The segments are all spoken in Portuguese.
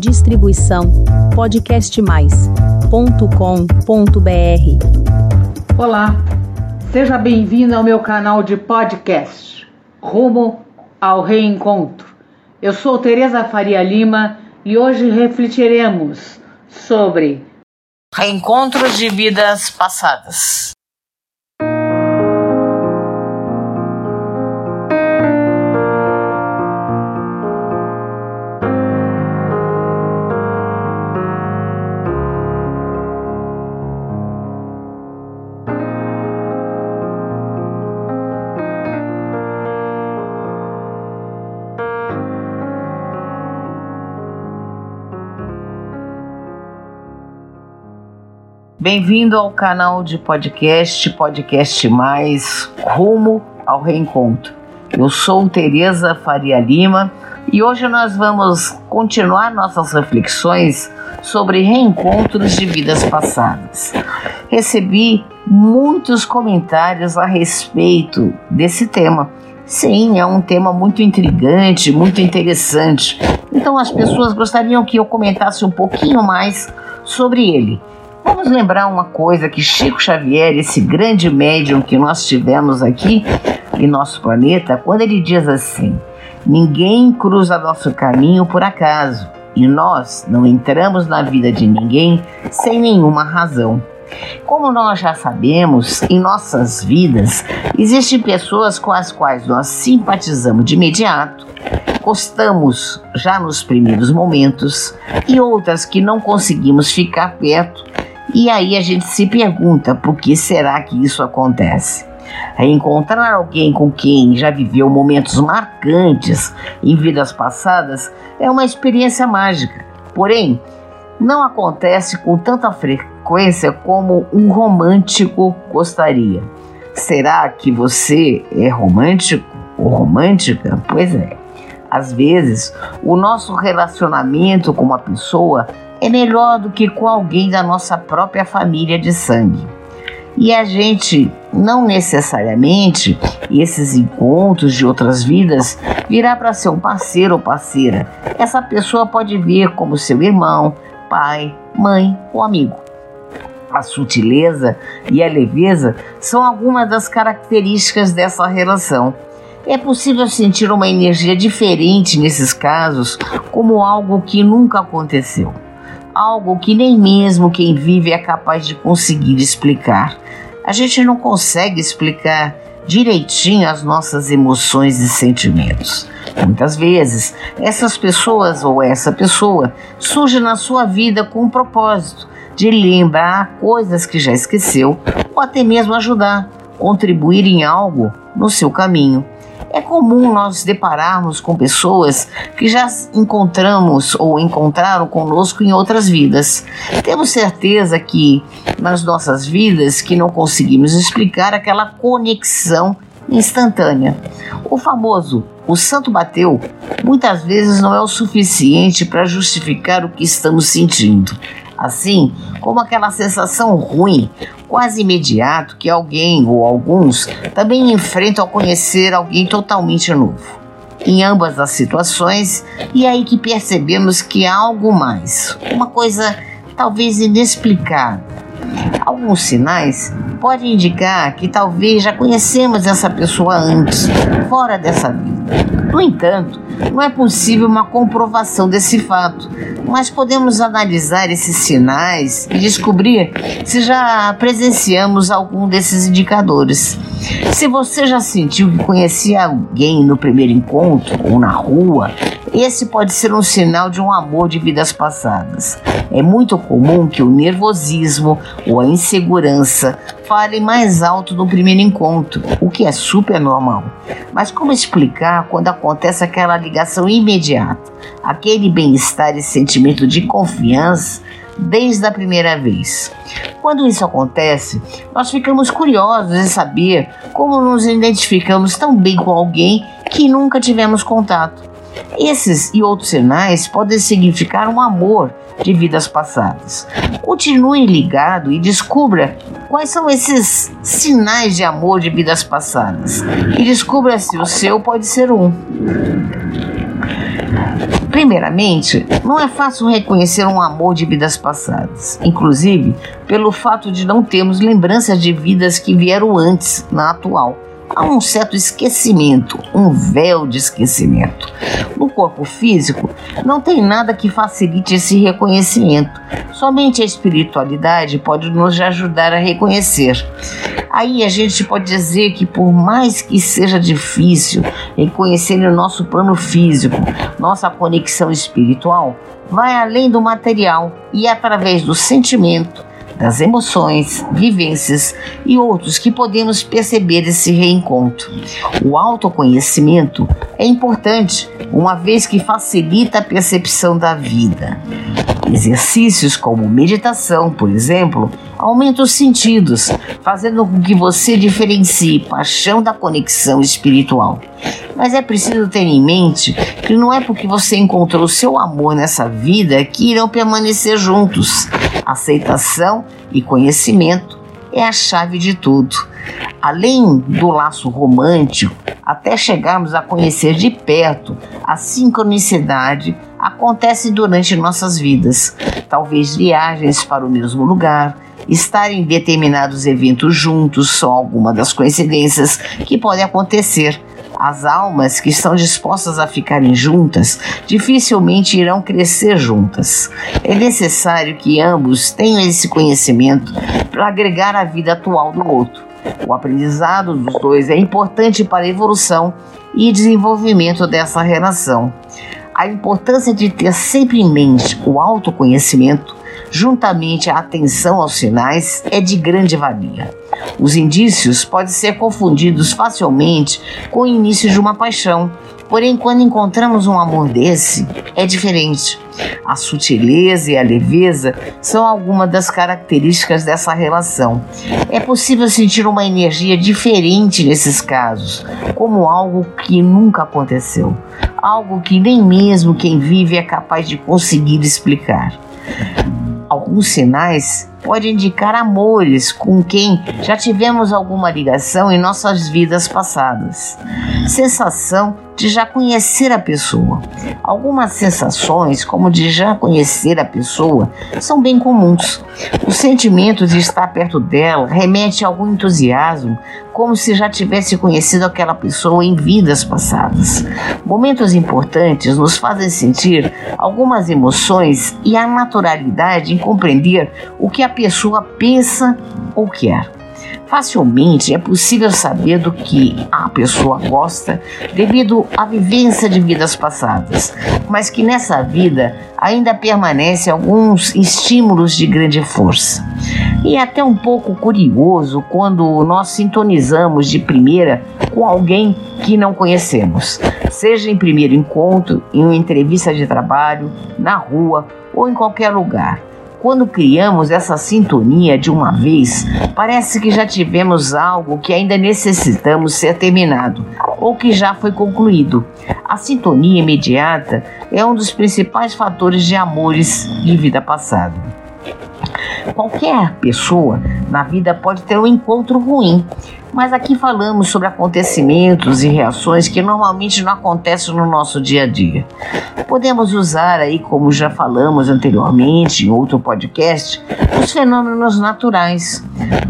Distribuição podcastmais.com.br. Olá, seja bem-vindo ao meu canal de podcast Rumo ao Reencontro. Eu sou Tereza Faria Lima e hoje refletiremos sobre reencontros de vidas passadas. Bem-vindo ao canal de podcast Podcast Mais Rumo ao Reencontro. Eu sou Tereza Faria Lima e hoje nós vamos continuar nossas reflexões sobre reencontros de vidas passadas. Recebi muitos comentários a respeito desse tema. Sim, é um tema muito intrigante, muito interessante. Então as pessoas gostariam que eu comentasse um pouquinho mais sobre ele. Vamos lembrar uma coisa que Chico Xavier, esse grande médium que nós tivemos aqui em nosso planeta, quando ele diz assim: ninguém cruza nosso caminho por acaso e nós não entramos na vida de ninguém sem nenhuma razão. Como nós já sabemos, em nossas vidas existem pessoas com as quais nós simpatizamos de imediato, gostamos já nos primeiros momentos e outras que não conseguimos ficar perto e aí a gente se pergunta por que será que isso acontece? Encontrar alguém com quem já viveu momentos marcantes em vidas passadas é uma experiência mágica. Porém, não acontece com tanta frequência como um romântico gostaria. Será que você é romântico ou romântica? Pois é. Às vezes, o nosso relacionamento com uma pessoa é melhor do que com alguém da nossa própria família de sangue. E a gente não necessariamente, esses encontros de outras vidas, virá para ser um parceiro ou parceira. Essa pessoa pode vir como seu irmão, pai, mãe ou amigo. A sutileza e a leveza são algumas das características dessa relação. É possível sentir uma energia diferente nesses casos, como algo que nunca aconteceu algo que nem mesmo quem vive é capaz de conseguir explicar. A gente não consegue explicar direitinho as nossas emoções e sentimentos. Muitas vezes, essas pessoas ou essa pessoa surge na sua vida com um propósito de lembrar coisas que já esqueceu ou até mesmo ajudar, contribuir em algo no seu caminho. É comum nós depararmos com pessoas que já encontramos ou encontraram conosco em outras vidas. Temos certeza que nas nossas vidas que não conseguimos explicar aquela conexão instantânea. O famoso o santo bateu muitas vezes não é o suficiente para justificar o que estamos sentindo. Assim como aquela sensação ruim quase imediato que alguém ou alguns também enfrentam ao conhecer alguém totalmente novo. Em ambas as situações, e é aí que percebemos que há algo mais, uma coisa talvez inexplicável. Alguns sinais podem indicar que talvez já conhecemos essa pessoa antes, fora dessa vida. No entanto, não é possível uma comprovação desse fato, mas podemos analisar esses sinais e descobrir se já presenciamos algum desses indicadores. Se você já sentiu que conhecia alguém no primeiro encontro ou na rua, esse pode ser um sinal de um amor de vidas passadas. É muito comum que o nervosismo ou a insegurança falem mais alto no primeiro encontro, o que é super normal. Mas como explicar quando acontece aquela ligação imediata, aquele bem-estar e sentimento de confiança desde a primeira vez? Quando isso acontece, nós ficamos curiosos em saber como nos identificamos tão bem com alguém que nunca tivemos contato. Esses e outros sinais podem significar um amor de vidas passadas. Continue ligado e descubra quais são esses sinais de amor de vidas passadas e descubra se o seu pode ser um. Primeiramente, não é fácil reconhecer um amor de vidas passadas, inclusive pelo fato de não termos lembranças de vidas que vieram antes na atual há um certo esquecimento, um véu de esquecimento. No corpo físico, não tem nada que facilite esse reconhecimento. Somente a espiritualidade pode nos ajudar a reconhecer. Aí a gente pode dizer que, por mais que seja difícil reconhecer no nosso plano físico nossa conexão espiritual, vai além do material e através do sentimento das emoções, vivências e outros que podemos perceber esse reencontro. O autoconhecimento é importante, uma vez que facilita a percepção da vida. Exercícios como meditação, por exemplo, aumentam os sentidos, fazendo com que você diferencie paixão da conexão espiritual. Mas é preciso ter em mente que não é porque você encontrou seu amor nessa vida que irão permanecer juntos. Aceitação e conhecimento é a chave de tudo. Além do laço romântico, até chegarmos a conhecer de perto a sincronicidade acontece durante nossas vidas. Talvez viagens para o mesmo lugar, estar em determinados eventos juntos são algumas das coincidências que podem acontecer as almas que estão dispostas a ficarem juntas dificilmente irão crescer juntas. É necessário que ambos tenham esse conhecimento para agregar a vida atual do outro. O aprendizado dos dois é importante para a evolução e desenvolvimento dessa relação. A importância de ter sempre em mente o autoconhecimento juntamente à atenção aos sinais, é de grande valia. Os indícios podem ser confundidos facilmente com o início de uma paixão, porém, quando encontramos um amor desse, é diferente. A sutileza e a leveza são algumas das características dessa relação. É possível sentir uma energia diferente nesses casos, como algo que nunca aconteceu, algo que nem mesmo quem vive é capaz de conseguir explicar เอา alguns sinais pode indicar amores com quem já tivemos alguma ligação em nossas vidas passadas. Sensação de já conhecer a pessoa. Algumas sensações, como de já conhecer a pessoa, são bem comuns. O sentimento de estar perto dela remete a algum entusiasmo, como se já tivesse conhecido aquela pessoa em vidas passadas. Momentos importantes nos fazem sentir algumas emoções e a naturalidade compreender o que a pessoa pensa ou quer. Facilmente é possível saber do que a pessoa gosta devido à vivência de vidas passadas, mas que nessa vida ainda permanecem alguns estímulos de grande força. E é até um pouco curioso quando nós sintonizamos de primeira com alguém que não conhecemos, seja em primeiro encontro, em uma entrevista de trabalho, na rua ou em qualquer lugar. Quando criamos essa sintonia de uma vez, parece que já tivemos algo que ainda necessitamos ser terminado ou que já foi concluído. A sintonia imediata é um dos principais fatores de amores de vida passada. Qualquer pessoa na vida pode ter um encontro ruim, mas aqui falamos sobre acontecimentos e reações que normalmente não acontecem no nosso dia a dia. Podemos usar aí, como já falamos anteriormente em outro podcast, os fenômenos naturais.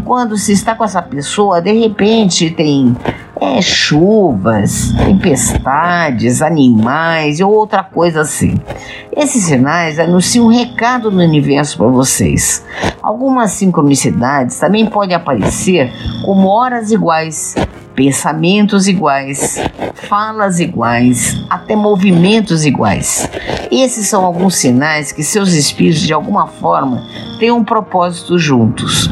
Quando se está com essa pessoa, de repente tem é, chuvas, tempestades, animais ou outra coisa assim. Esses sinais anunciam um recado no universo para vocês. Algumas sincronicidades também podem aparecer como horas iguais, pensamentos iguais, falas iguais, até movimentos iguais. Esses são alguns sinais que seus espíritos de alguma forma têm um propósito juntos.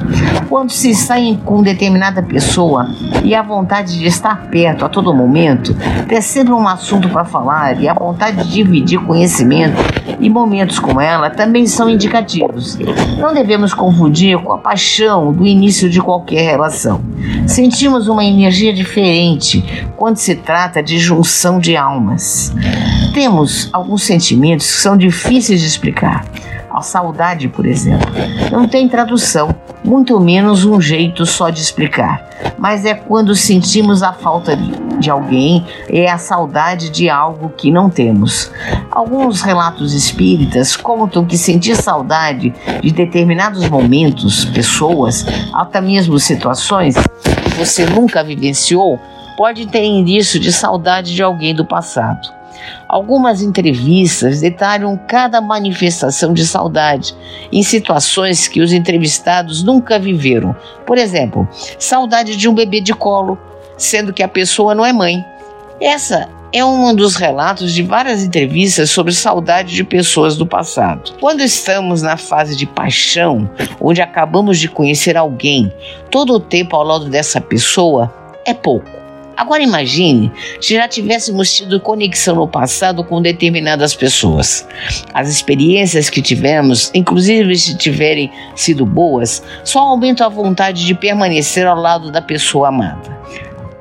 Quando se está com determinada pessoa e a vontade de estar perto a todo momento, ter sempre um assunto para falar e a vontade de dividir conhecimento e momentos com ela também são indicativos. Não devemos confundir com a paixão do início de qualquer relação. Sentimos uma energia diferente quando se trata de junção de almas. Temos alguns sentimentos que são difíceis de explicar. A saudade, por exemplo, não tem tradução, muito menos um jeito só de explicar. Mas é quando sentimos a falta de alguém, é a saudade de algo que não temos. Alguns relatos espíritas contam que sentir saudade de determinados momentos, pessoas, até mesmo situações que você nunca vivenciou, pode ter indício de saudade de alguém do passado. Algumas entrevistas detalham cada manifestação de saudade em situações que os entrevistados nunca viveram. Por exemplo, saudade de um bebê de colo, sendo que a pessoa não é mãe. Essa é um dos relatos de várias entrevistas sobre saudade de pessoas do passado. Quando estamos na fase de paixão, onde acabamos de conhecer alguém, todo o tempo ao lado dessa pessoa é pouco. Agora imagine se já tivéssemos tido conexão no passado com determinadas pessoas. As experiências que tivemos, inclusive se tiverem sido boas, só aumentam a vontade de permanecer ao lado da pessoa amada.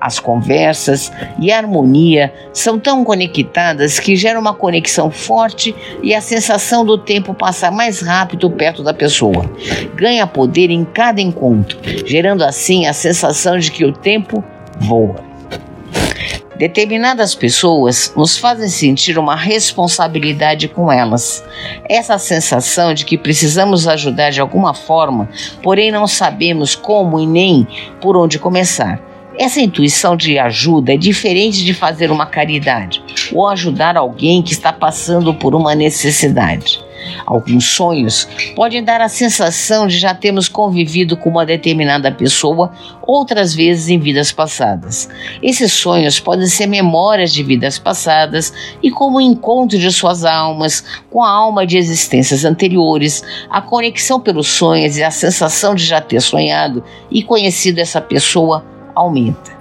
As conversas e a harmonia são tão conectadas que geram uma conexão forte e a sensação do tempo passar mais rápido perto da pessoa. Ganha poder em cada encontro, gerando assim a sensação de que o tempo voa. Determinadas pessoas nos fazem sentir uma responsabilidade com elas. Essa sensação de que precisamos ajudar de alguma forma, porém não sabemos como e nem por onde começar. Essa intuição de ajuda é diferente de fazer uma caridade ou ajudar alguém que está passando por uma necessidade. Alguns sonhos podem dar a sensação de já termos convivido com uma determinada pessoa outras vezes em vidas passadas. Esses sonhos podem ser memórias de vidas passadas e como o encontro de suas almas com a alma de existências anteriores, a conexão pelos sonhos e a sensação de já ter sonhado e conhecido essa pessoa aumenta.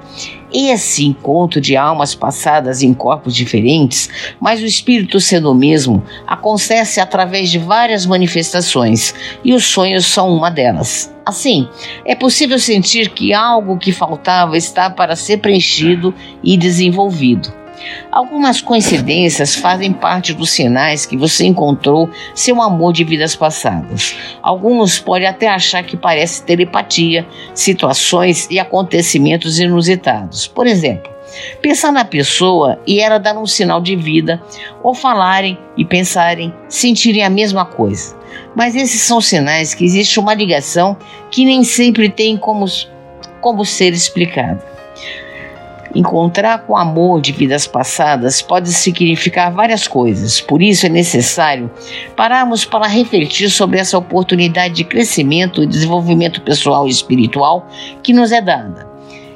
Esse encontro de almas passadas em corpos diferentes, mas o espírito sendo o mesmo, acontece através de várias manifestações e os sonhos são uma delas. Assim, é possível sentir que algo que faltava está para ser preenchido e desenvolvido. Algumas coincidências fazem parte dos sinais que você encontrou seu amor de vidas passadas. Alguns podem até achar que parece telepatia, situações e acontecimentos inusitados. Por exemplo, pensar na pessoa e ela dar um sinal de vida, ou falarem e pensarem, sentirem a mesma coisa. Mas esses são sinais que existe uma ligação que nem sempre tem como, como ser explicada. Encontrar com amor de vidas passadas pode significar várias coisas, por isso é necessário pararmos para refletir sobre essa oportunidade de crescimento e desenvolvimento pessoal e espiritual que nos é dada.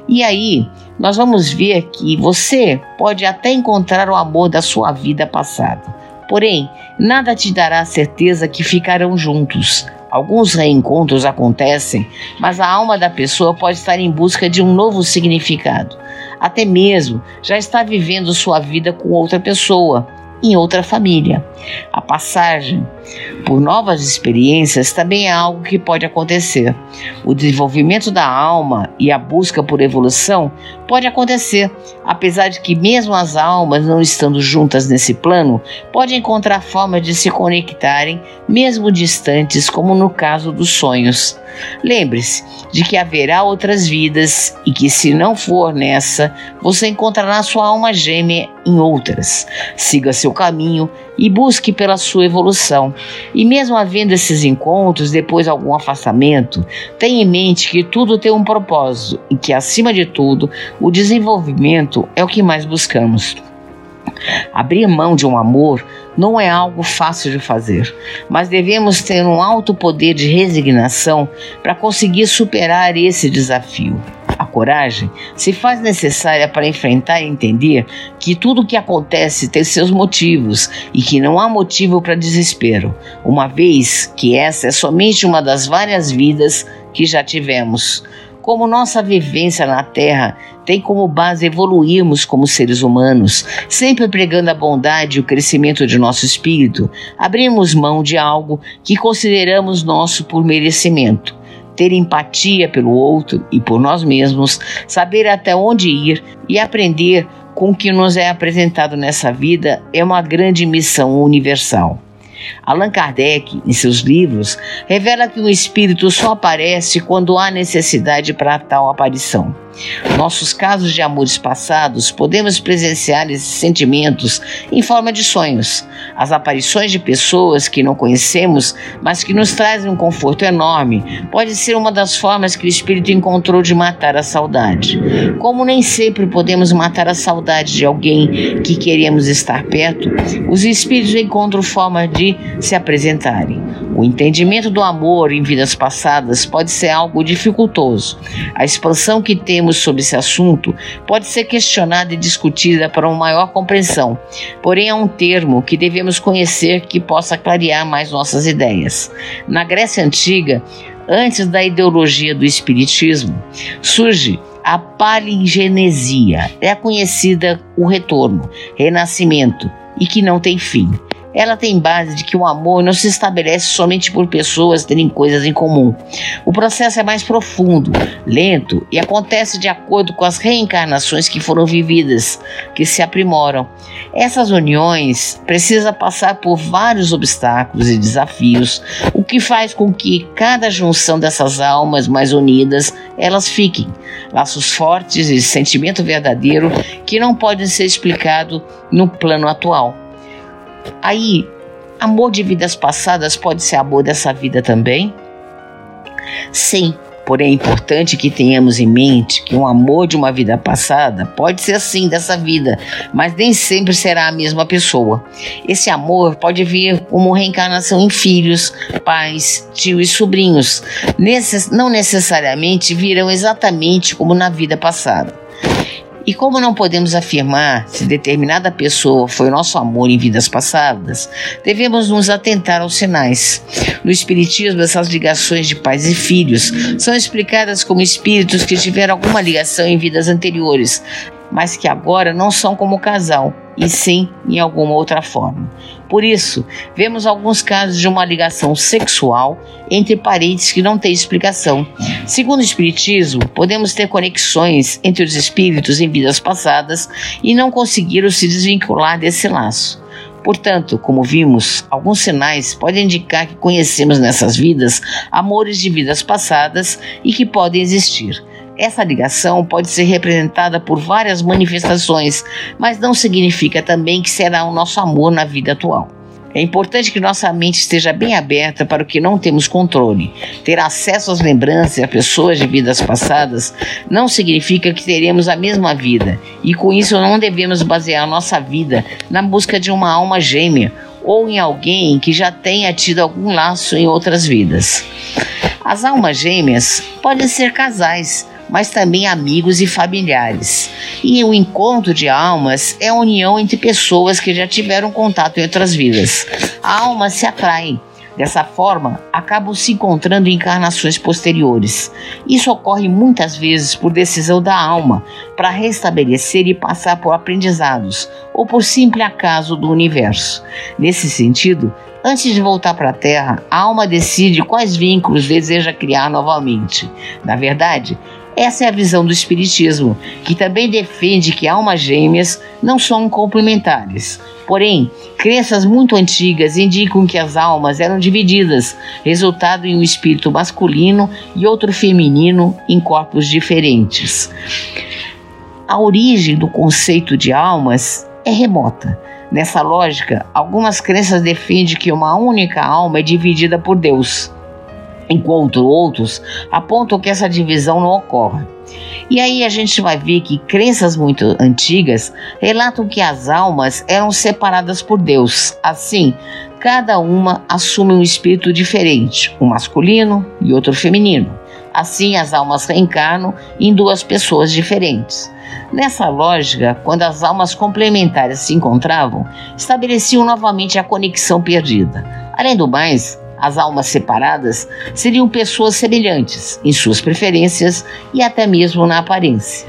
E aí, nós vamos ver que você pode até encontrar o amor da sua vida passada. Porém, nada te dará a certeza que ficarão juntos. Alguns reencontros acontecem, mas a alma da pessoa pode estar em busca de um novo significado até mesmo já está vivendo sua vida com outra pessoa, em outra família. A passagem por novas experiências também é algo que pode acontecer. O desenvolvimento da alma e a busca por evolução pode acontecer, apesar de que mesmo as almas não estando juntas nesse plano, podem encontrar formas de se conectarem, mesmo distantes, como no caso dos sonhos. Lembre-se de que haverá outras vidas e que, se não for nessa, você encontrará sua alma gêmea em outras. Siga seu caminho e busque pela sua evolução. E mesmo havendo esses encontros, depois algum afastamento, tenha em mente que tudo tem um propósito e que, acima de tudo, o desenvolvimento é o que mais buscamos. Abrir mão de um amor não é algo fácil de fazer, mas devemos ter um alto poder de resignação para conseguir superar esse desafio. A coragem se faz necessária para enfrentar e entender que tudo o que acontece tem seus motivos e que não há motivo para desespero, uma vez que essa é somente uma das várias vidas que já tivemos. Como nossa vivência na Terra tem como base evoluirmos como seres humanos, sempre pregando a bondade e o crescimento de nosso espírito, abrimos mão de algo que consideramos nosso por merecimento. Ter empatia pelo outro e por nós mesmos, saber até onde ir e aprender com o que nos é apresentado nessa vida é uma grande missão universal. Allan Kardec, em seus livros, revela que o espírito só aparece quando há necessidade para tal aparição. Nossos casos de amores passados podemos presenciar esses sentimentos em forma de sonhos. As aparições de pessoas que não conhecemos, mas que nos trazem um conforto enorme, pode ser uma das formas que o espírito encontrou de matar a saudade. Como nem sempre podemos matar a saudade de alguém que queremos estar perto, os espíritos encontram forma de se apresentarem. O entendimento do amor em vidas passadas pode ser algo dificultoso. A expansão que temos sobre esse assunto pode ser questionada e discutida para uma maior compreensão, porém é um termo que devemos conhecer que possa clarear mais nossas ideias. Na Grécia Antiga, antes da ideologia do Espiritismo, surge a palingenesia. É conhecida o retorno, renascimento e que não tem fim. Ela tem base de que o amor não se estabelece somente por pessoas terem coisas em comum. O processo é mais profundo, lento e acontece de acordo com as reencarnações que foram vividas, que se aprimoram. Essas uniões precisam passar por vários obstáculos e desafios, o que faz com que cada junção dessas almas mais unidas elas fiquem laços fortes e sentimento verdadeiro que não podem ser explicado no plano atual. Aí, amor de vidas passadas pode ser amor dessa vida também? Sim, porém é importante que tenhamos em mente que um amor de uma vida passada pode ser assim dessa vida, mas nem sempre será a mesma pessoa. Esse amor pode vir como reencarnação em filhos, pais, tios e sobrinhos. Necess não necessariamente virão exatamente como na vida passada. E como não podemos afirmar se determinada pessoa foi nosso amor em vidas passadas, devemos nos atentar aos sinais. No Espiritismo, essas ligações de pais e filhos são explicadas como espíritos que tiveram alguma ligação em vidas anteriores, mas que agora não são como casal, e sim em alguma outra forma. Por isso, vemos alguns casos de uma ligação sexual entre parentes que não tem explicação. Segundo o Espiritismo, podemos ter conexões entre os espíritos em vidas passadas e não conseguiram se desvincular desse laço. Portanto, como vimos, alguns sinais podem indicar que conhecemos nessas vidas amores de vidas passadas e que podem existir. Essa ligação pode ser representada por várias manifestações, mas não significa também que será o nosso amor na vida atual. É importante que nossa mente esteja bem aberta para o que não temos controle. Ter acesso às lembranças e a pessoas de vidas passadas não significa que teremos a mesma vida, e com isso não devemos basear nossa vida na busca de uma alma gêmea ou em alguém que já tenha tido algum laço em outras vidas. As almas gêmeas podem ser casais, mas também amigos e familiares. E o encontro de almas é a união entre pessoas que já tiveram contato em outras vidas. A alma se atrai. Dessa forma, acabam se encontrando em encarnações posteriores. Isso ocorre muitas vezes por decisão da alma, para restabelecer e passar por aprendizados, ou por simples acaso do universo. Nesse sentido, Antes de voltar para a Terra, a alma decide quais vínculos deseja criar novamente. Na verdade, essa é a visão do Espiritismo, que também defende que almas gêmeas não são complementares. Porém, crenças muito antigas indicam que as almas eram divididas, resultado em um espírito masculino e outro feminino em corpos diferentes. A origem do conceito de almas é remota. Nessa lógica, algumas crenças defendem que uma única alma é dividida por Deus. Enquanto outros apontam que essa divisão não ocorre. E aí a gente vai ver que crenças muito antigas relatam que as almas eram separadas por Deus. Assim, cada uma assume um espírito diferente, um masculino e outro feminino. Assim, as almas reencarnam em duas pessoas diferentes. Nessa lógica, quando as almas complementares se encontravam, estabeleciam novamente a conexão perdida. Além do mais, as almas separadas seriam pessoas semelhantes em suas preferências e até mesmo na aparência.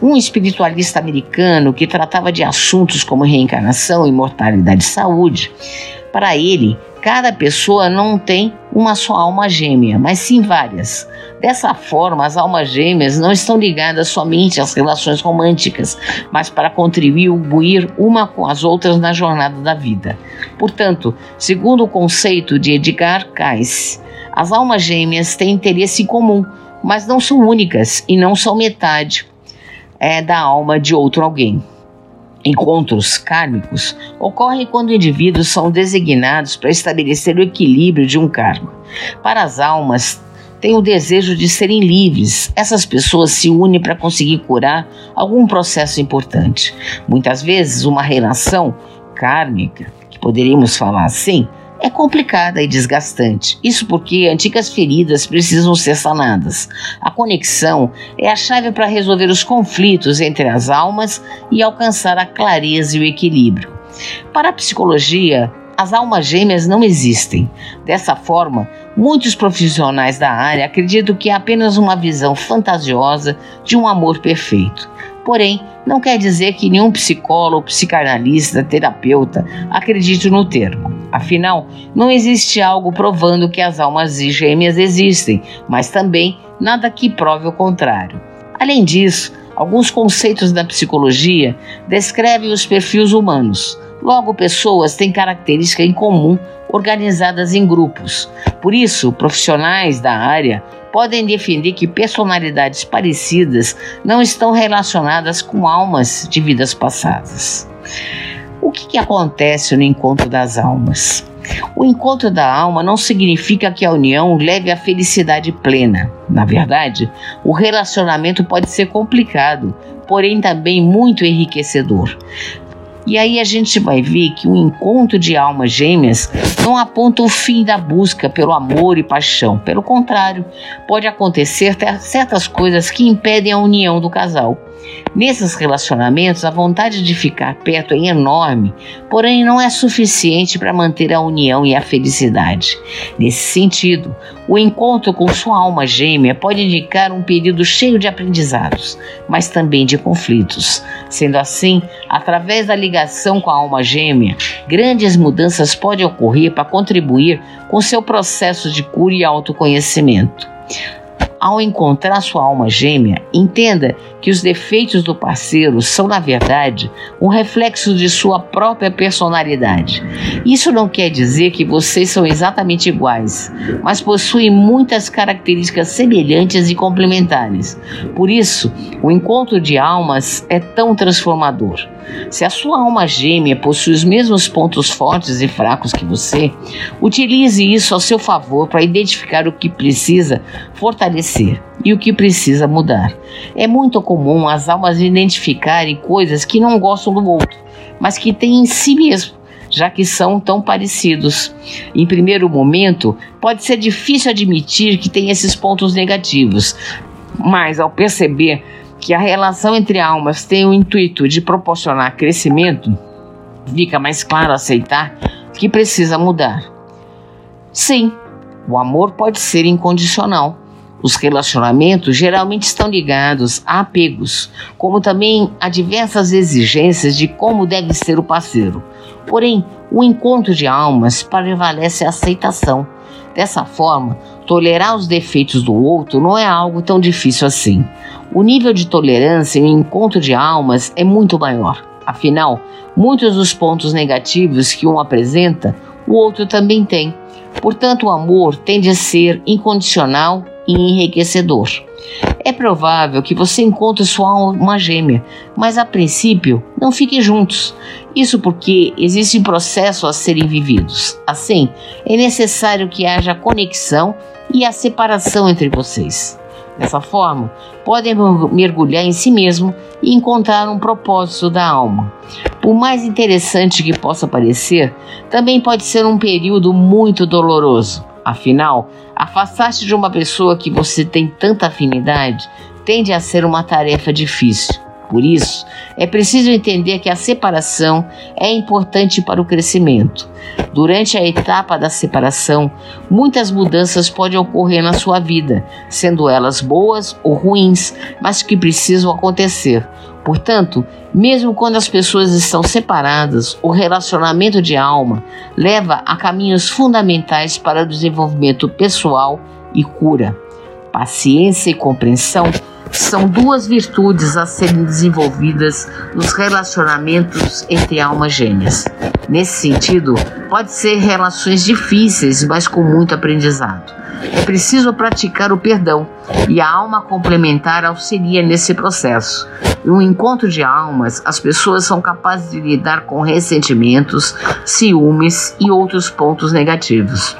Um espiritualista americano que tratava de assuntos como reencarnação, imortalidade e saúde, para ele, cada pessoa não tem uma só alma gêmea, mas sim várias. Dessa forma, as almas gêmeas não estão ligadas somente às relações românticas, mas para contribuir uma com as outras na jornada da vida. Portanto, segundo o conceito de Edgar Cayce, as almas gêmeas têm interesse em comum, mas não são únicas e não são metade é, da alma de outro alguém. Encontros kármicos ocorrem quando indivíduos são designados para estabelecer o equilíbrio de um karma. Para as almas, têm o desejo de serem livres. Essas pessoas se unem para conseguir curar algum processo importante. Muitas vezes, uma relação kármica, que poderíamos falar assim, é complicada e desgastante. Isso porque antigas feridas precisam ser sanadas. A conexão é a chave para resolver os conflitos entre as almas e alcançar a clareza e o equilíbrio. Para a psicologia, as almas gêmeas não existem. Dessa forma, muitos profissionais da área acreditam que é apenas uma visão fantasiosa de um amor perfeito. Porém, não quer dizer que nenhum psicólogo, psicanalista, terapeuta acredite no termo. Afinal, não existe algo provando que as almas gêmeas existem, mas também nada que prove o contrário. Além disso, alguns conceitos da psicologia descrevem os perfis humanos. Logo, pessoas têm características em comum organizadas em grupos. Por isso, profissionais da área podem defender que personalidades parecidas não estão relacionadas com almas de vidas passadas. O que, que acontece no encontro das almas? O encontro da alma não significa que a união leve à felicidade plena. Na verdade, o relacionamento pode ser complicado, porém também muito enriquecedor. E aí a gente vai ver que o encontro de almas gêmeas não aponta o fim da busca pelo amor e paixão. Pelo contrário, pode acontecer certas coisas que impedem a união do casal. Nesses relacionamentos, a vontade de ficar perto é enorme, porém não é suficiente para manter a união e a felicidade. Nesse sentido, o encontro com sua alma gêmea pode indicar um período cheio de aprendizados, mas também de conflitos. Sendo assim, através da ligação com a alma gêmea, grandes mudanças podem ocorrer para contribuir com seu processo de cura e autoconhecimento. Ao encontrar sua alma gêmea, entenda que os defeitos do parceiro são, na verdade, um reflexo de sua própria personalidade. Isso não quer dizer que vocês são exatamente iguais, mas possuem muitas características semelhantes e complementares. Por isso, o encontro de almas é tão transformador. Se a sua alma gêmea possui os mesmos pontos fortes e fracos que você, utilize isso ao seu favor para identificar o que precisa fortalecer e o que precisa mudar. É muito comum as almas identificarem coisas que não gostam do outro, mas que têm em si mesmo já que são tão parecidos. Em primeiro momento, pode ser difícil admitir que tem esses pontos negativos, mas ao perceber que a relação entre almas tem o intuito de proporcionar crescimento, fica mais claro aceitar que precisa mudar. Sim, o amor pode ser incondicional. Os relacionamentos geralmente estão ligados a apegos, como também a diversas exigências de como deve ser o parceiro. Porém, o encontro de almas prevalece a aceitação. Dessa forma, tolerar os defeitos do outro não é algo tão difícil assim. O nível de tolerância e o encontro de almas é muito maior. Afinal, muitos dos pontos negativos que um apresenta, o outro também tem. Portanto, o amor tende a ser incondicional e enriquecedor. É provável que você encontre sua alma gêmea, mas a princípio não fiquem juntos. Isso porque existem processos a serem vividos. Assim, é necessário que haja conexão e a separação entre vocês. Dessa forma, podem mergulhar em si mesmo e encontrar um propósito da alma. Por mais interessante que possa parecer, também pode ser um período muito doloroso. Afinal, afastar-se de uma pessoa que você tem tanta afinidade tende a ser uma tarefa difícil. Por isso, é preciso entender que a separação é importante para o crescimento. Durante a etapa da separação, muitas mudanças podem ocorrer na sua vida, sendo elas boas ou ruins, mas que precisam acontecer. Portanto, mesmo quando as pessoas estão separadas, o relacionamento de alma leva a caminhos fundamentais para o desenvolvimento pessoal e cura. Paciência e compreensão são duas virtudes a serem desenvolvidas nos relacionamentos entre almas gêmeas. Nesse sentido, pode ser relações difíceis, mas com muito aprendizado. É preciso praticar o perdão e a alma complementar auxilia nesse processo. Em um encontro de almas, as pessoas são capazes de lidar com ressentimentos, ciúmes e outros pontos negativos.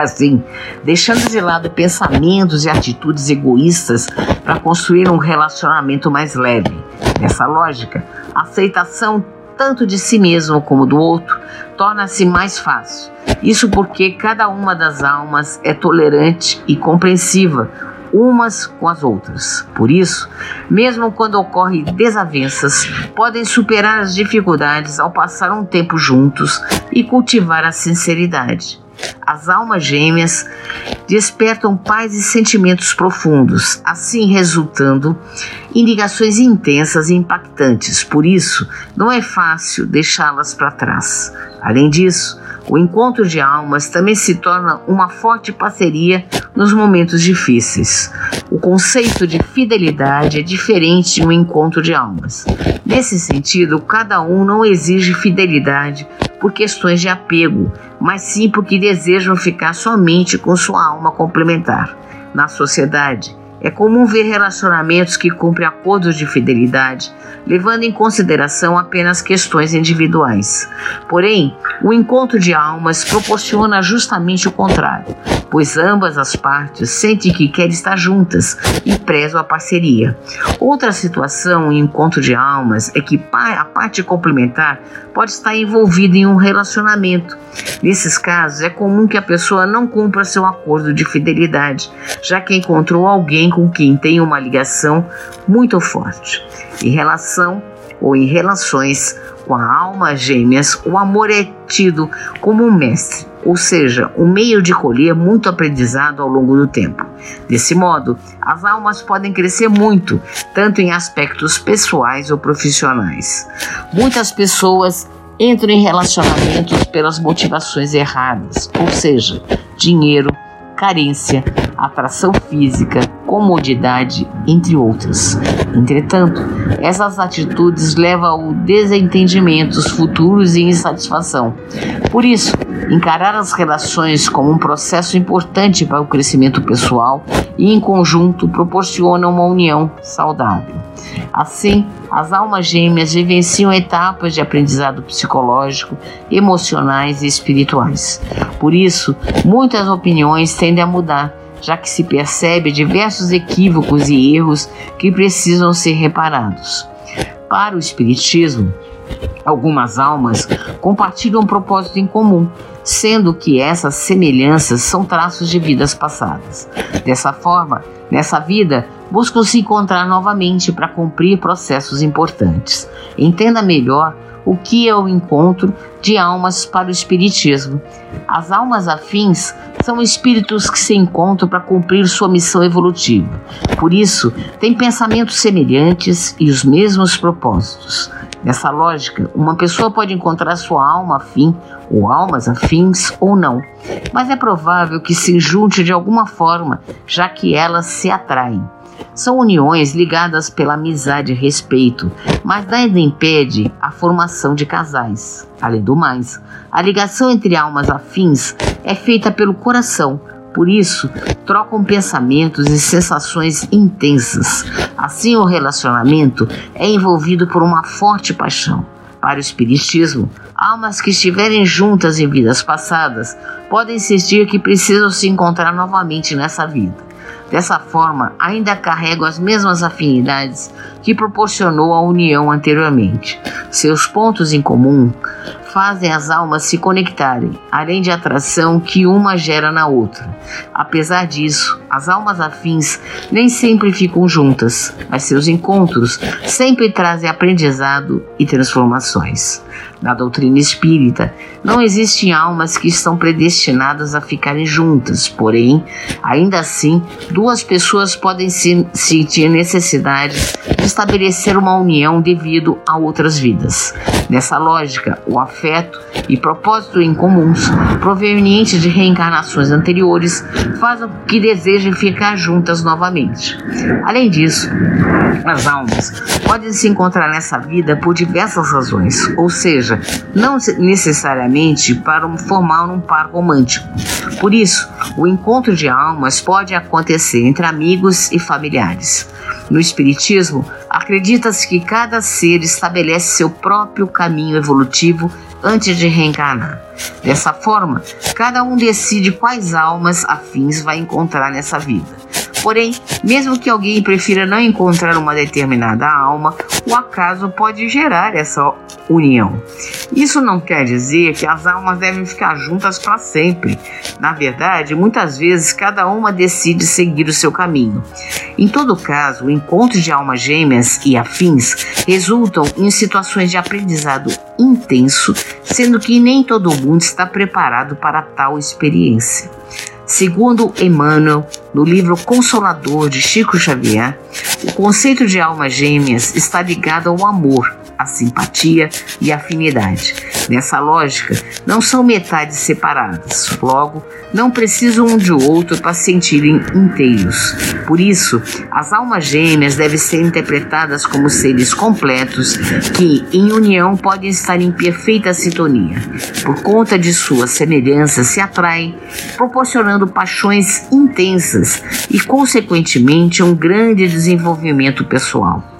Assim, deixando de lado pensamentos e atitudes egoístas para construir um relacionamento mais leve. Nessa lógica, a aceitação tanto de si mesmo como do outro torna-se mais fácil. Isso porque cada uma das almas é tolerante e compreensiva umas com as outras. Por isso, mesmo quando ocorrem desavenças, podem superar as dificuldades ao passar um tempo juntos e cultivar a sinceridade. As almas gêmeas despertam paz e sentimentos profundos, assim resultando em ligações intensas e impactantes. Por isso, não é fácil deixá-las para trás. Além disso, o encontro de almas também se torna uma forte parceria nos momentos difíceis. O conceito de fidelidade é diferente de um encontro de almas. Nesse sentido, cada um não exige fidelidade por questões de apego, mas sim porque desejam ficar somente com sua alma complementar. Na sociedade, é comum ver relacionamentos que cumprem acordos de fidelidade, levando em consideração apenas questões individuais. Porém, o encontro de almas proporciona justamente o contrário, pois ambas as partes sentem que querem estar juntas e prezam a parceria. Outra situação em encontro de almas é que a parte complementar pode estar envolvida em um relacionamento. Nesses casos, é comum que a pessoa não cumpra seu acordo de fidelidade, já que encontrou alguém com quem tem uma ligação muito forte. Em relação ou em relações com a alma gêmeas, o amor é tido como um mestre, ou seja, um meio de colher muito aprendizado ao longo do tempo. Desse modo, as almas podem crescer muito, tanto em aspectos pessoais ou profissionais. Muitas pessoas entram em relacionamentos pelas motivações erradas, ou seja, dinheiro, carência, atração física, comodidade, entre outras. Entretanto, essas atitudes levam a desentendimentos futuros e insatisfação. Por isso, encarar as relações como um processo importante para o crescimento pessoal e, em conjunto, proporciona uma união saudável. Assim, as almas gêmeas vivenciam etapas de aprendizado psicológico, emocionais e espirituais. Por isso, muitas opiniões tendem a mudar, já que se percebe diversos equívocos e erros que precisam ser reparados. Para o Espiritismo, algumas almas compartilham um propósito em comum, sendo que essas semelhanças são traços de vidas passadas. Dessa forma, nessa vida, buscam se encontrar novamente para cumprir processos importantes. Entenda melhor o que é o encontro de almas para o Espiritismo. As almas afins são espíritos que se encontram para cumprir sua missão evolutiva. Por isso, têm pensamentos semelhantes e os mesmos propósitos. Nessa lógica, uma pessoa pode encontrar sua alma afim ou almas afins ou não, mas é provável que se junte de alguma forma, já que elas se atraem. São uniões ligadas pela amizade e respeito, mas nada impede a formação de casais. Além do mais, a ligação entre almas afins é feita pelo coração, Por isso, trocam pensamentos e sensações intensas. Assim, o relacionamento é envolvido por uma forte paixão. Para o Espiritismo, almas que estiverem juntas em vidas passadas podem sentir que precisam se encontrar novamente nessa vida. Dessa forma, ainda carregam as mesmas afinidades que proporcionou a união anteriormente. Seus pontos em comum fazem as almas se conectarem, além de atração que uma gera na outra. Apesar disso, as almas afins nem sempre ficam juntas, mas seus encontros sempre trazem aprendizado e transformações. Na doutrina espírita, não existem almas que estão predestinadas a ficarem juntas, porém, ainda assim, duas pessoas podem sentir necessidade de estabelecer uma união devido a outras vidas. Nessa lógica, o afeto e propósito em comuns, provenientes de reencarnações anteriores, fazem com que desejem ficar juntas novamente. Além disso, as almas podem se encontrar nessa vida por diversas razões, ou seja, não necessariamente para formar um par romântico. Por isso, o encontro de almas pode acontecer entre amigos e familiares. No Espiritismo, acredita-se que cada ser estabelece seu próprio caminho evolutivo antes de reencarnar. Dessa forma, cada um decide quais almas afins vai encontrar nessa vida. Porém, mesmo que alguém prefira não encontrar uma determinada alma, o acaso pode gerar essa união. Isso não quer dizer que as almas devem ficar juntas para sempre. Na verdade, muitas vezes cada uma decide seguir o seu caminho. Em todo caso, o encontro de almas gêmeas e afins resultam em situações de aprendizado intenso, sendo que nem todo mundo está preparado para tal experiência. Segundo Emmanuel, no livro Consolador de Chico Xavier, o conceito de almas gêmeas está ligado ao amor, à simpatia e à afinidade. Nessa lógica, não são metades separadas, logo, não precisam um de outro para se sentirem inteiros. Por isso, as almas gêmeas devem ser interpretadas como seres completos que, em união, podem estar em perfeita sintonia. Por conta de sua semelhança, se atraem, proporcionando paixões intensas e, consequentemente, um grande desenvolvimento pessoal.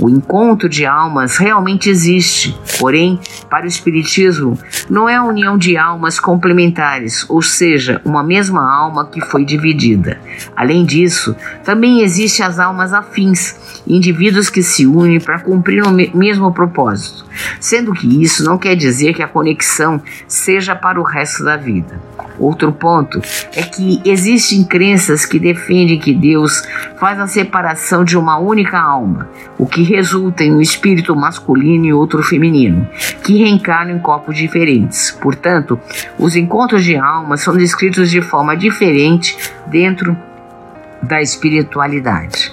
O encontro de almas realmente existe, porém, para o Espiritismo, não é a união de almas complementares, ou seja, uma mesma alma que foi dividida. Além disso, também existem as almas afins, indivíduos que se unem para cumprir o mesmo propósito, sendo que isso não quer dizer que a conexão seja para o resto da vida. Outro ponto é que existem crenças que defendem que Deus faz a separação de uma única alma, o que resulta em um espírito masculino e outro feminino, que reencarnam em corpos diferentes. Portanto, os encontros de almas são descritos de forma diferente dentro da espiritualidade.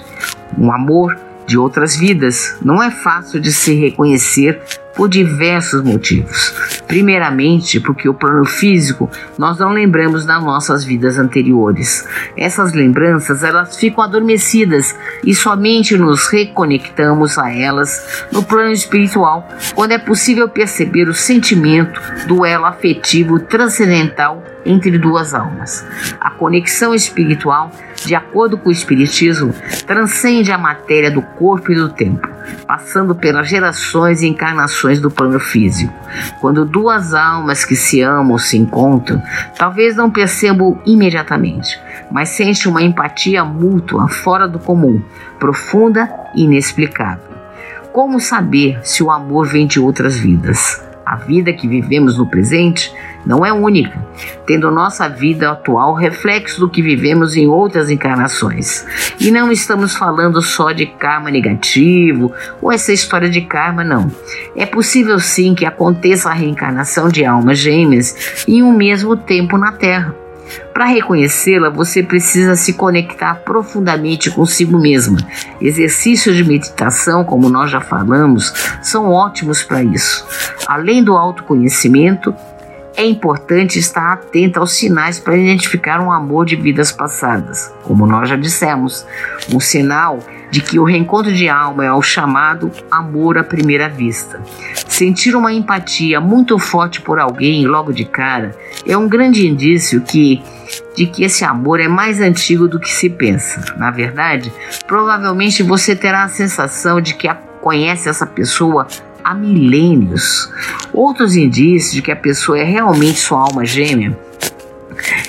Um amor de outras vidas não é fácil de se reconhecer por diversos motivos. Primeiramente, porque o plano físico nós não lembramos das nossas vidas anteriores. Essas lembranças elas ficam adormecidas e somente nos reconectamos a elas no plano espiritual quando é possível perceber o sentimento do elo afetivo transcendental entre duas almas. A conexão espiritual, de acordo com o Espiritismo, transcende a matéria do corpo e do tempo, passando pelas gerações e encarnações do plano físico. Quando duas almas que se amam se encontram, talvez não percebam imediatamente, mas sentem uma empatia mútua fora do comum, profunda e inexplicável. Como saber se o amor vem de outras vidas? A vida que vivemos no presente não é única, tendo nossa vida atual reflexo do que vivemos em outras encarnações. E não estamos falando só de karma negativo ou essa história de karma, não. É possível sim que aconteça a reencarnação de almas gêmeas em um mesmo tempo na Terra. Para reconhecê-la, você precisa se conectar profundamente consigo mesma. Exercícios de meditação, como nós já falamos, são ótimos para isso. Além do autoconhecimento, é importante estar atento aos sinais para identificar um amor de vidas passadas. Como nós já dissemos, um sinal de que o reencontro de alma é o chamado amor à primeira vista. Sentir uma empatia muito forte por alguém logo de cara é um grande indício que de que esse amor é mais antigo do que se pensa. Na verdade, provavelmente você terá a sensação de que conhece essa pessoa há milênios. Outros indícios de que a pessoa é realmente sua alma gêmea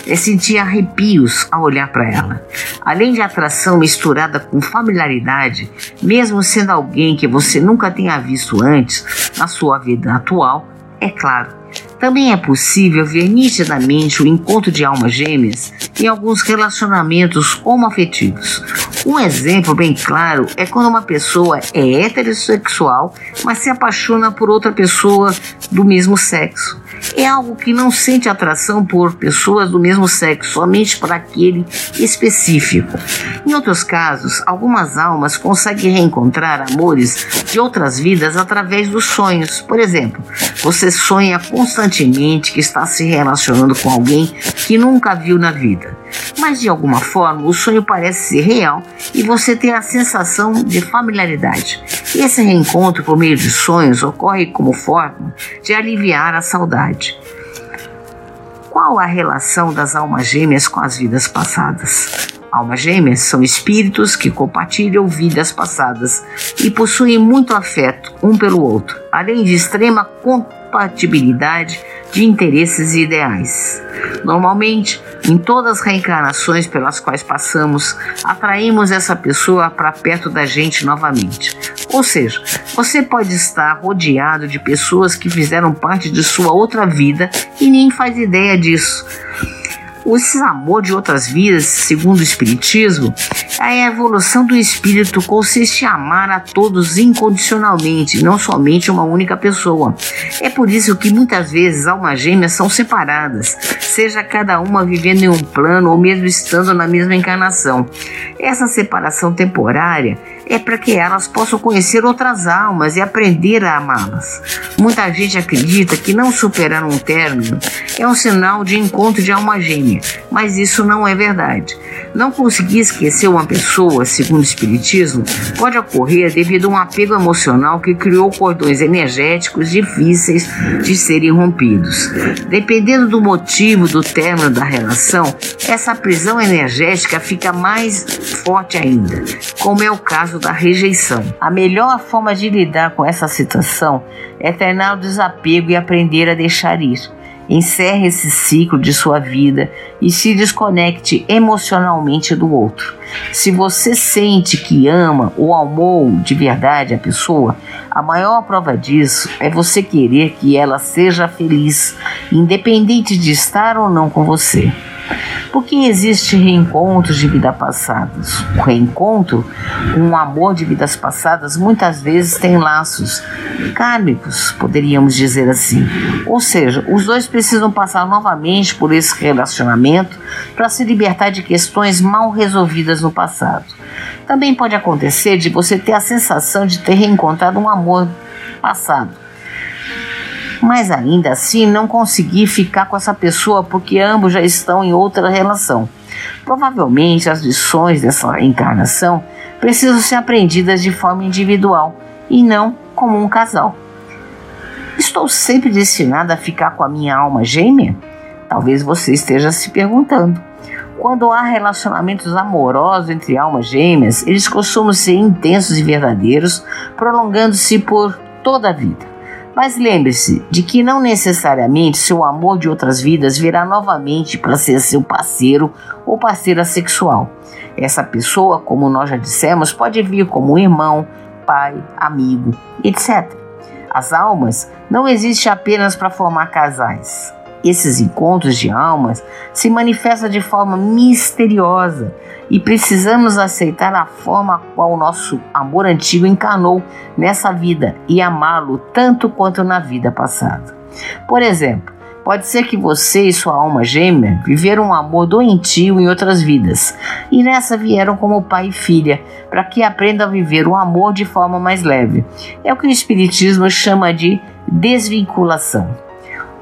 é sentir arrepios ao olhar para ela. Além de atração misturada com familiaridade, mesmo sendo alguém que você nunca tenha visto antes na sua vida atual, é claro, também é possível ver nitidamente o encontro de almas gêmeas em alguns relacionamentos homoafetivos. Um exemplo bem claro é quando uma pessoa é heterossexual, mas se apaixona por outra pessoa do mesmo sexo é algo que não sente atração por pessoas do mesmo sexo, somente para aquele específico. Em outros casos, algumas almas conseguem reencontrar amores de outras vidas através dos sonhos. Por exemplo, você sonha constantemente que está se relacionando com alguém que nunca viu na vida. Mas de alguma forma o sonho parece ser real e você tem a sensação de familiaridade. Esse reencontro por meio de sonhos ocorre como forma de aliviar a saudade. Qual a relação das almas gêmeas com as vidas passadas? Almas gêmeas são espíritos que compartilham vidas passadas e possuem muito afeto um pelo outro, além de extrema compatibilidade de interesses e ideais. Normalmente, em todas as reencarnações pelas quais passamos, atraímos essa pessoa para perto da gente novamente. Ou seja, você pode estar rodeado de pessoas que fizeram parte de sua outra vida e nem faz ideia disso. Esse amor de outras vidas, segundo o Espiritismo, a evolução do espírito consiste em amar a todos incondicionalmente, não somente uma única pessoa. É por isso que muitas vezes almas gêmeas são separadas, seja cada uma vivendo em um plano ou mesmo estando na mesma encarnação. Essa separação temporária é para que elas possam conhecer outras almas e aprender a amá-las. Muita gente acredita que não superar um término é um sinal de encontro de alma gêmea, mas isso não é verdade. Não conseguir esquecer uma pessoa, segundo o Espiritismo, pode ocorrer devido a um apego emocional que criou cordões energéticos difíceis de serem rompidos. Dependendo do motivo do término da relação, essa prisão energética fica mais forte ainda, como é o caso da rejeição. A melhor forma de lidar com essa situação é treinar o desapego e aprender a deixar ir. Encerre esse ciclo de sua vida e se desconecte emocionalmente do outro. Se você sente que ama ou amou de verdade a pessoa, a maior prova disso é você querer que ela seja feliz, independente de estar ou não com você. Porque existe reencontros de vidas passadas. O reencontro com um amor de vidas passadas muitas vezes tem laços kármicos, poderíamos dizer assim. Ou seja, os dois precisam passar novamente por esse relacionamento para se libertar de questões mal resolvidas no passado. Também pode acontecer de você ter a sensação de ter reencontrado um amor passado mas ainda assim não consegui ficar com essa pessoa porque ambos já estão em outra relação. Provavelmente as lições dessa encarnação precisam ser aprendidas de forma individual e não como um casal. Estou sempre destinada a ficar com a minha alma gêmea? Talvez você esteja se perguntando. Quando há relacionamentos amorosos entre almas gêmeas, eles costumam ser intensos e verdadeiros, prolongando-se por toda a vida. Mas lembre-se de que não necessariamente seu amor de outras vidas virá novamente para ser seu parceiro ou parceira sexual. Essa pessoa, como nós já dissemos, pode vir como irmão, pai, amigo, etc. As almas não existem apenas para formar casais. Esses encontros de almas se manifestam de forma misteriosa e precisamos aceitar a forma qual o nosso amor antigo encarnou nessa vida e amá-lo tanto quanto na vida passada. Por exemplo, Pode ser que você e sua alma gêmea viveram um amor doentio em outras vidas e nessa vieram como pai e filha, para que aprendam a viver o amor de forma mais leve. É o que o Espiritismo chama de desvinculação.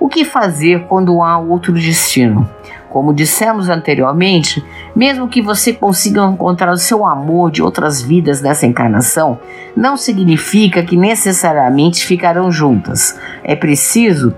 O que fazer quando há outro destino? Como dissemos anteriormente, mesmo que você consiga encontrar o seu amor de outras vidas nessa encarnação, não significa que necessariamente ficarão juntas. É preciso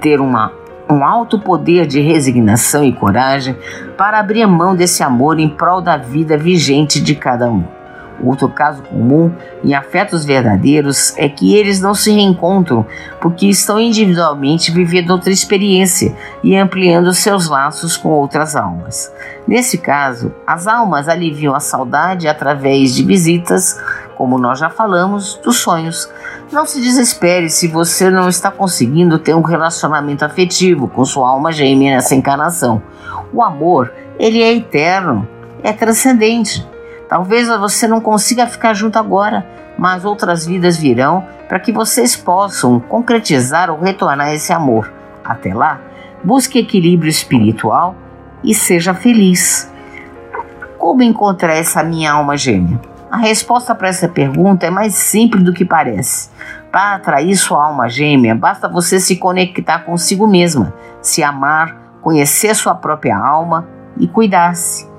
ter uma, um alto poder de resignação e coragem para abrir mão desse amor em prol da vida vigente de cada um. Outro caso comum em afetos verdadeiros é que eles não se reencontram porque estão individualmente vivendo outra experiência e ampliando seus laços com outras almas. Nesse caso, as almas aliviam a saudade através de visitas, como nós já falamos, dos sonhos. Não se desespere se você não está conseguindo ter um relacionamento afetivo com sua alma gêmea nessa encarnação. O amor, ele é eterno, é transcendente. Talvez você não consiga ficar junto agora, mas outras vidas virão para que vocês possam concretizar ou retornar esse amor. Até lá, busque equilíbrio espiritual e seja feliz. Como encontrar essa minha alma gêmea? A resposta para essa pergunta é mais simples do que parece. Para atrair sua alma gêmea, basta você se conectar consigo mesma, se amar, conhecer sua própria alma e cuidar-se.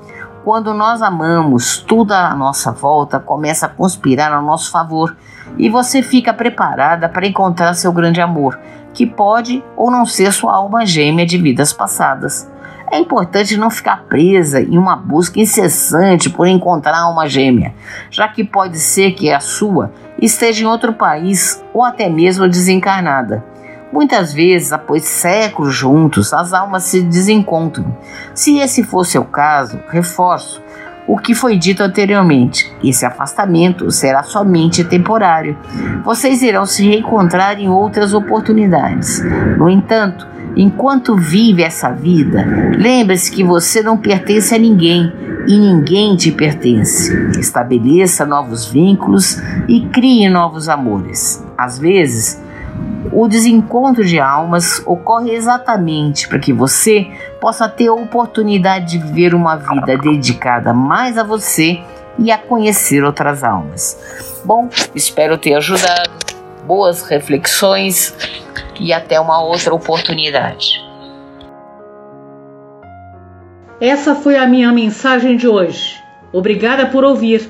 Quando nós amamos, tudo à nossa volta começa a conspirar a nosso favor e você fica preparada para encontrar seu grande amor, que pode ou não ser sua alma gêmea de vidas passadas. É importante não ficar presa em uma busca incessante por encontrar a alma gêmea, já que pode ser que a sua esteja em outro país ou até mesmo desencarnada. Muitas vezes, após séculos juntos, as almas se desencontram. Se esse for seu caso, reforço o que foi dito anteriormente. Esse afastamento será somente temporário. Vocês irão se reencontrar em outras oportunidades. No entanto, enquanto vive essa vida, lembre-se que você não pertence a ninguém e ninguém te pertence. Estabeleça novos vínculos e crie novos amores. Às vezes, o desencontro de almas ocorre exatamente para que você possa ter a oportunidade de viver uma vida dedicada mais a você e a conhecer outras almas. Bom, espero ter ajudado. Boas reflexões e até uma outra oportunidade. Essa foi a minha mensagem de hoje. Obrigada por ouvir.